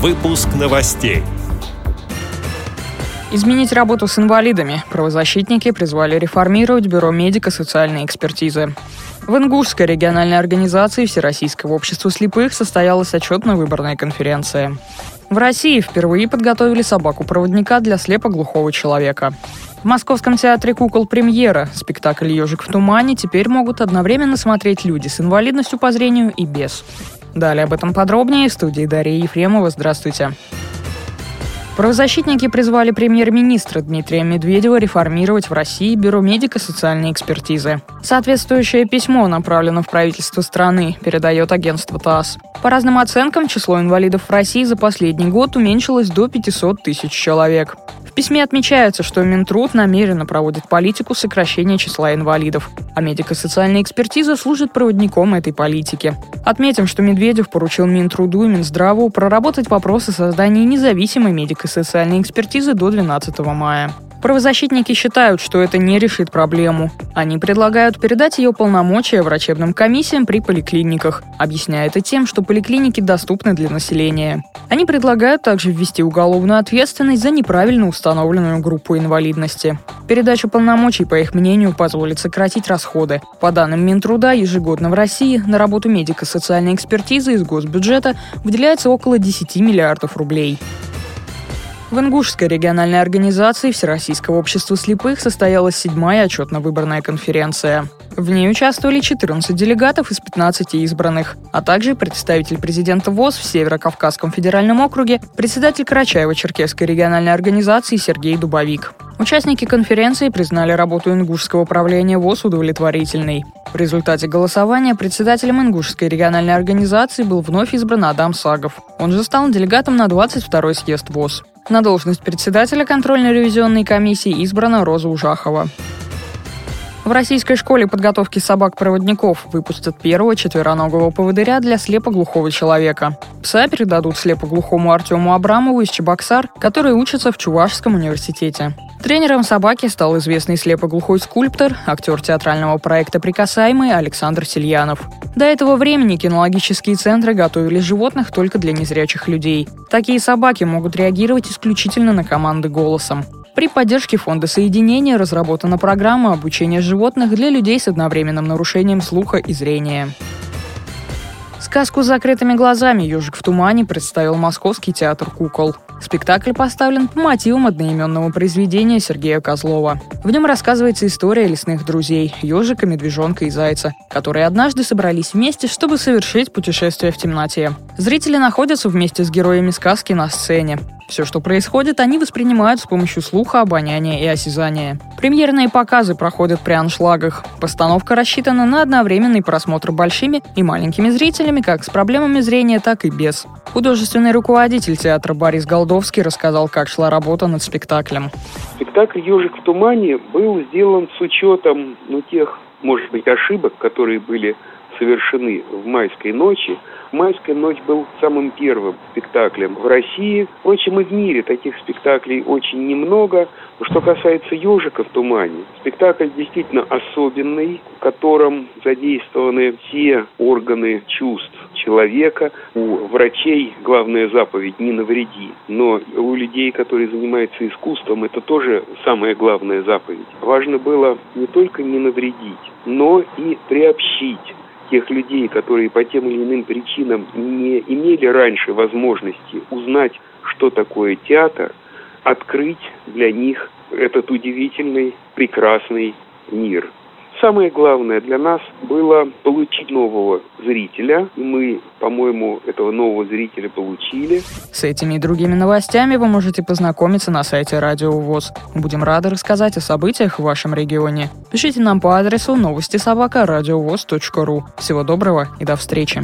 Выпуск новостей. Изменить работу с инвалидами. Правозащитники призвали реформировать Бюро медико-социальной экспертизы. В Ингушской региональной организации Всероссийского общества слепых состоялась отчетно-выборная конференция. В России впервые подготовили собаку-проводника для слепоглухого человека. В Московском театре кукол «Премьера» спектакль «Ежик в тумане» теперь могут одновременно смотреть люди с инвалидностью по зрению и без. Далее об этом подробнее в студии Дарья Ефремова. Здравствуйте. Правозащитники призвали премьер-министра Дмитрия Медведева реформировать в России Бюро медико-социальной экспертизы. Соответствующее письмо направлено в правительство страны, передает агентство ТАСС. По разным оценкам, число инвалидов в России за последний год уменьшилось до 500 тысяч человек письме отмечается, что Минтруд намеренно проводит политику сокращения числа инвалидов, а медико-социальная экспертиза служит проводником этой политики. Отметим, что Медведев поручил Минтруду и Минздраву проработать вопросы создания независимой медико-социальной экспертизы до 12 мая. Правозащитники считают, что это не решит проблему. Они предлагают передать ее полномочия врачебным комиссиям при поликлиниках, объясняя это тем, что поликлиники доступны для населения. Они предлагают также ввести уголовную ответственность за неправильно установленную группу инвалидности. Передача полномочий, по их мнению, позволит сократить расходы. По данным Минтруда, ежегодно в России на работу медико-социальной экспертизы из госбюджета выделяется около 10 миллиардов рублей. В Ингушской региональной организации Всероссийского общества слепых состоялась седьмая отчетно-выборная конференция. В ней участвовали 14 делегатов из 15 избранных, а также представитель президента ВОЗ в Северо-Кавказском федеральном округе, председатель Карачаево-Черкесской региональной организации Сергей Дубовик. Участники конференции признали работу ингушского правления ВОЗ удовлетворительной. В результате голосования председателем Ингушской региональной организации был вновь избран Адам Сагов. Он же стал делегатом на 22-й съезд ВОЗ. На должность председателя контрольно-ревизионной комиссии избрана Роза Ужахова. В российской школе подготовки собак-проводников выпустят первого четвероногого поводыря для слепоглухого человека. Пса передадут слепоглухому Артему Абрамову из Чебоксар, который учится в Чувашском университете. Тренером собаки стал известный слепоглухой скульптор, актер театрального проекта «Прикасаемый» Александр Сильянов. До этого времени кинологические центры готовили животных только для незрячих людей. Такие собаки могут реагировать исключительно на команды голосом. При поддержке фонда соединения разработана программа обучения животных для людей с одновременным нарушением слуха и зрения. Сказку с закрытыми глазами «Ежик в тумане» представил Московский театр кукол. Спектакль поставлен по мотивам одноименного произведения Сергея Козлова. В нем рассказывается история лесных друзей – ежика, медвежонка и зайца, которые однажды собрались вместе, чтобы совершить путешествие в темноте. Зрители находятся вместе с героями сказки на сцене. Все, что происходит, они воспринимают с помощью слуха, обоняния и осязания. Премьерные показы проходят при аншлагах. Постановка рассчитана на одновременный просмотр большими и маленькими зрителями как с проблемами зрения, так и без. Художественный руководитель театра Борис Голдовский рассказал, как шла работа над спектаклем. Спектакль «Ежик в тумане» был сделан с учетом ну, тех, может быть, ошибок, которые были совершены в майской ночи, «Майская ночь» был самым первым спектаклем в России. Впрочем, и в мире таких спектаклей очень немного. Что касается «Ежика в тумане», спектакль действительно особенный, в котором задействованы все органы чувств человека. У врачей главная заповедь «не навреди», но у людей, которые занимаются искусством, это тоже самая главная заповедь. Важно было не только не навредить, но и приобщить тех людей, которые по тем или иным причинам не имели раньше возможности узнать, что такое театр, открыть для них этот удивительный, прекрасный мир. Самое главное для нас было получить нового зрителя. Мы, по-моему, этого нового зрителя получили. С этими и другими новостями вы можете познакомиться на сайте Радио ВОЗ. Будем рады рассказать о событиях в вашем регионе. Пишите нам по адресу новости собака ру. Всего доброго и до встречи.